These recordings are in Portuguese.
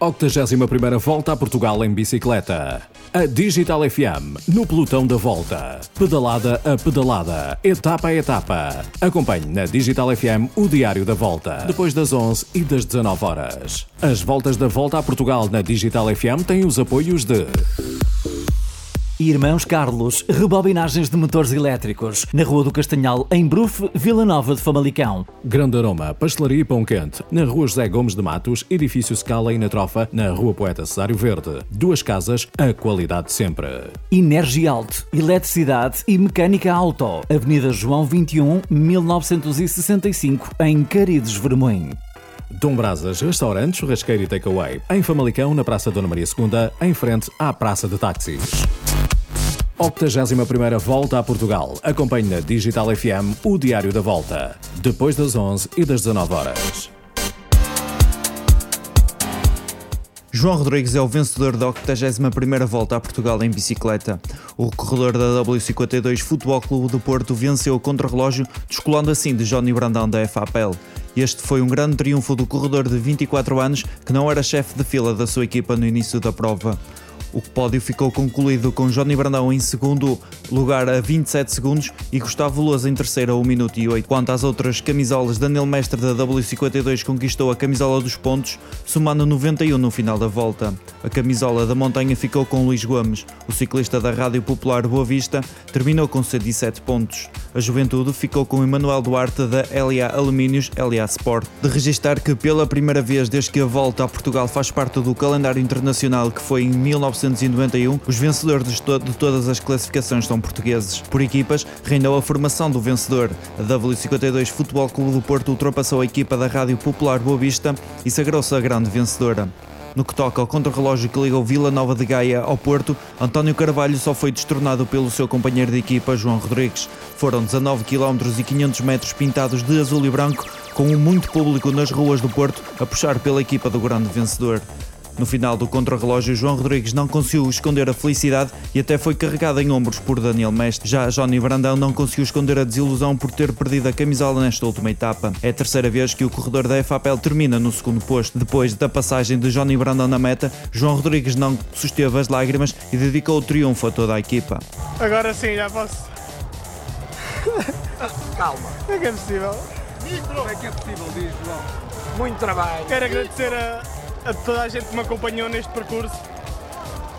81ª Volta a Portugal em bicicleta. A Digital FM, no pelotão da volta. Pedalada a pedalada, etapa a etapa. Acompanhe na Digital FM o Diário da Volta, depois das 11 e das 19 horas. As voltas da Volta a Portugal na Digital FM têm os apoios de... Irmãos Carlos, rebobinagens de motores elétricos, na Rua do Castanhal, em Bruf, Vila Nova de Famalicão. Grande Aroma, Pastelaria e Pão Quente, na Rua José Gomes de Matos, Edifício Scala e na Trofa, na Rua Poeta Cesário Verde. Duas casas, a qualidade sempre. Energialto, Eletricidade e Mecânica Auto, Avenida João 21, 1965, em Carides, Vermoim. Dom Brasas, restaurante, churrasqueiro e takeaway. Em Famalicão, na Praça Dona Maria II, em frente à Praça de Táxis. 81ª Volta a Portugal. Acompanhe na Digital FM o Diário da Volta. Depois das 11 e das 19 horas. João Rodrigues é o vencedor da 81ª Volta a Portugal em bicicleta. O corredor da W52 Futebol Clube do Porto venceu o contra-relógio, descolando assim de Johnny Brandão da FAPL. Este foi um grande triunfo do corredor de 24 anos que não era chefe de fila da sua equipa no início da prova. O pódio ficou concluído com Johnny Brandão em segundo lugar a 27 segundos e Gustavo Veloso em terceiro a 1 minuto e 8. Quanto às outras camisolas, Daniel Mestre da W52 conquistou a camisola dos pontos, somando 91 no final da volta. A camisola da montanha ficou com Luís Gomes. O ciclista da Rádio Popular Boa Vista terminou com 107 pontos. A juventude ficou com Emanuel Duarte da LA Alumínios LA Sport. De registar que pela primeira vez desde que a volta a Portugal faz parte do calendário internacional que foi em 19 1991, os vencedores de, to de todas as classificações são portugueses. Por equipas, reinou a formação do vencedor. A W52 Futebol Clube do Porto ultrapassou a equipa da Rádio Popular Boa Vista e sagrou-se a grande vencedora. No que toca ao contrarrelógio que ligou Vila Nova de Gaia ao Porto, António Carvalho só foi destronado pelo seu companheiro de equipa, João Rodrigues. Foram 19 km e 500 metros pintados de azul e branco, com um muito público nas ruas do Porto a puxar pela equipa do grande vencedor. No final do contrarrelógio, João Rodrigues não conseguiu esconder a felicidade e até foi carregado em ombros por Daniel Mestre. Já Johnny Brandão não conseguiu esconder a desilusão por ter perdido a camisola nesta última etapa. É a terceira vez que o corredor da FAPL termina no segundo posto. Depois da passagem de Johnny Brandão na meta, João Rodrigues não susteve as lágrimas e dedicou o triunfo a toda a equipa. Agora sim, já posso. Calma. É que é possível. Como é que é possível, diz João? Muito trabalho. Quero agradecer a a toda a gente que me acompanhou neste percurso.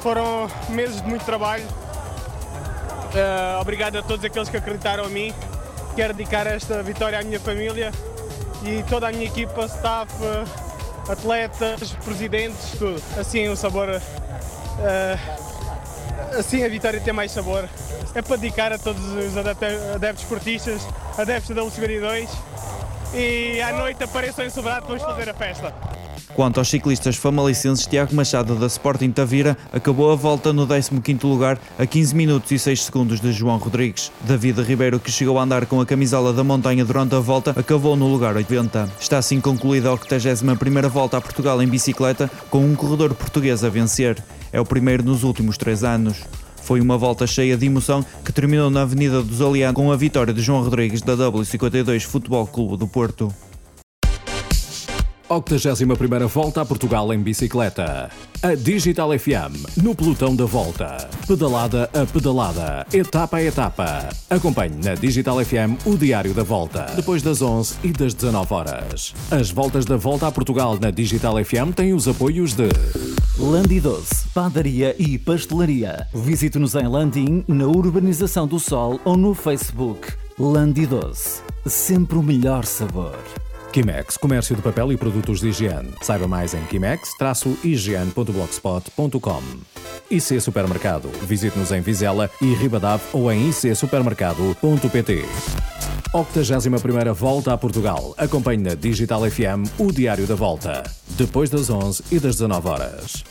Foram meses de muito trabalho. Uh, obrigado a todos aqueles que acreditaram em mim. Quero dedicar esta vitória à minha família e toda a minha equipa, staff, uh, atletas, presidentes, tudo. Assim o sabor. Uh, assim a vitória tem mais sabor. É para dedicar a todos os adeptos, adeptos esportistas, adeptos da W52 e à noite apareçam em Sobrado, vamos fazer a festa. Quanto aos ciclistas famalicenses, Tiago Machado da Sporting Tavira acabou a volta no 15º lugar a 15 minutos e 6 segundos de João Rodrigues. David Ribeiro, que chegou a andar com a camisola da montanha durante a volta, acabou no lugar 80. Está assim concluída a 81ª volta a Portugal em bicicleta, com um corredor português a vencer. É o primeiro nos últimos três anos. Foi uma volta cheia de emoção que terminou na Avenida dos Aliados com a vitória de João Rodrigues da W52 Futebol Clube do Porto. 81ª Volta a Portugal em bicicleta. A Digital FM, no pelotão da volta. Pedalada a pedalada, etapa a etapa. Acompanhe na Digital FM o Diário da Volta, depois das 11 e das 19 horas. As voltas da Volta a Portugal na Digital FM têm os apoios de... Landi Doce, padaria e pastelaria. Visite-nos em Landim, na Urbanização do Sol ou no Facebook. Landi Doce, sempre o melhor sabor. Kimex, comércio de papel e produtos de higiene. Saiba mais em kimex-higiene.blogspot.com IC Supermercado. Visite-nos em Vizela e Ribadave ou em icsupermercado.pt 81ª Volta a Portugal. Acompanhe na Digital FM o Diário da Volta. Depois das 11 e das 19 horas.